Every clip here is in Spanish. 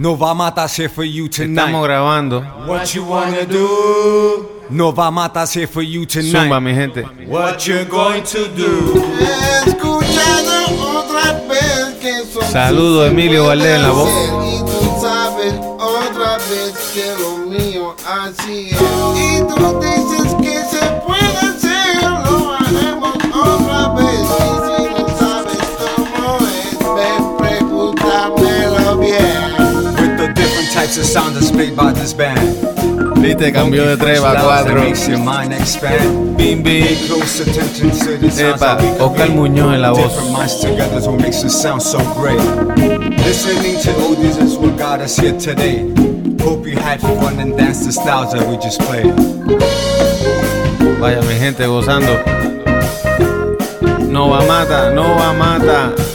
No va a matarse for you tonight. Estamos grabando. What you wanna do? No va a matarse for you tonight. Zumba, mi gente. What you going to do? Escuchando otra vez que son Saludo, Emilio Valdés en la voz. Y tú sabes otra vez que lo mío así es. Y tú dices que se puede hacer, lo haremos otra vez. Viste, cambió de 3 a 4. Makes your mind expand. Bim, bim. Pay close attention to the sounds Epa. Oscar Muñoz en la voz. Listening to oldies is what got us here today. Hope you had fun and danced the styles that we just played. Vaya, mi gente, gozando. No va mata, no va mata.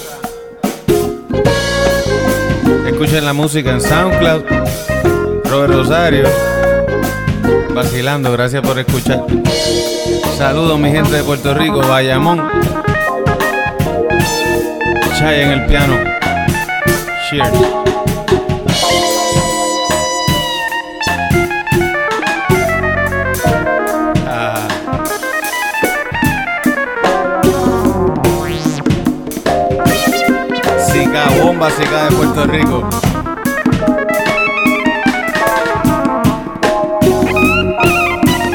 Escuchen la música en SoundCloud. Robert Rosario. Vacilando, gracias por escuchar. Saludos, mi gente de Puerto Rico, Bayamón. Chay en el piano. Cheers. Sica, bomba, sica de Puerto Rico.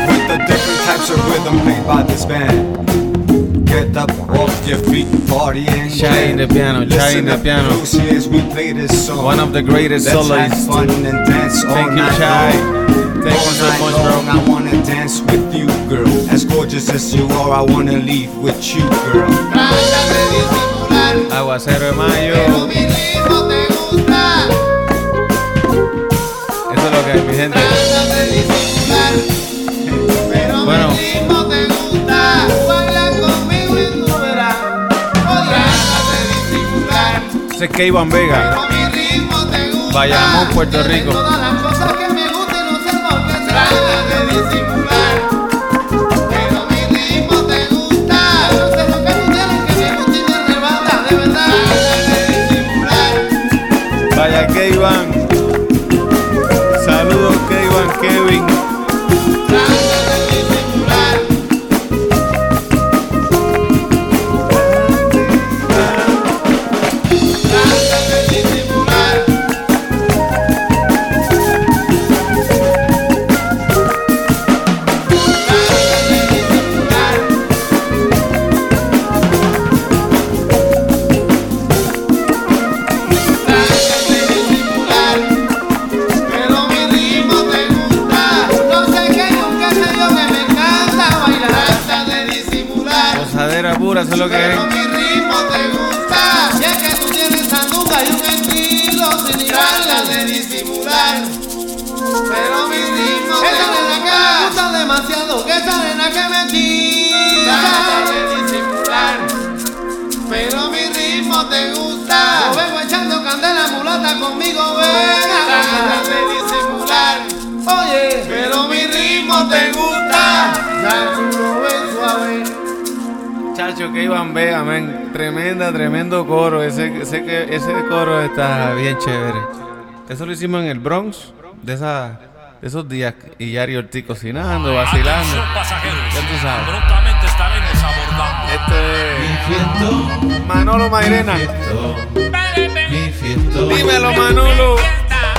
With the different types of rhythm played by this band. Get up off your feet, party and Chai in the piano, Chai in the piano. We play this song. One of the greatest Let's have fun and dance all Thank you, night Chai. long. Thank you so All night much, long, bro. I wanna dance with you, girl. As gorgeous as you are, I wanna leave with you, girl. De Aguacero de pero mayo. mi ritmo te gusta. Eso es lo que hay, mi gente. Trata de disimular, pero Bueno. mi ritmo te gusta. Baila conmigo y tú verás. Trata de disimular, Ese es Keivan Vega. pero mi ritmo te gusta. Bayamón, Puerto Rico. Todas las cosas que me gustan no sé por qué trata de disimular. Keivan. Saludos Keivan, Kevin. Que Pero mi ritmo te gusta. Ya que tú tienes sandunga y un estilo sin igual de disimular. Pero mi ritmo te Esa nena que me gusta demasiado. Que esa nena que me tira. Chacho, Keivan Vega, men. Tremenda, tremendo coro. Ese, ese, que- ese coro está bien chévere. Eso lo hicimos en el Bronx. De, esa, de esos días. Y Yari Ortiz cocinando, vacilando. Ya tú sabes. prontamente estaremos abordando. Este es Manolo Mairena. Dímelo, Manolo.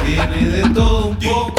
Tiene de todo un poco.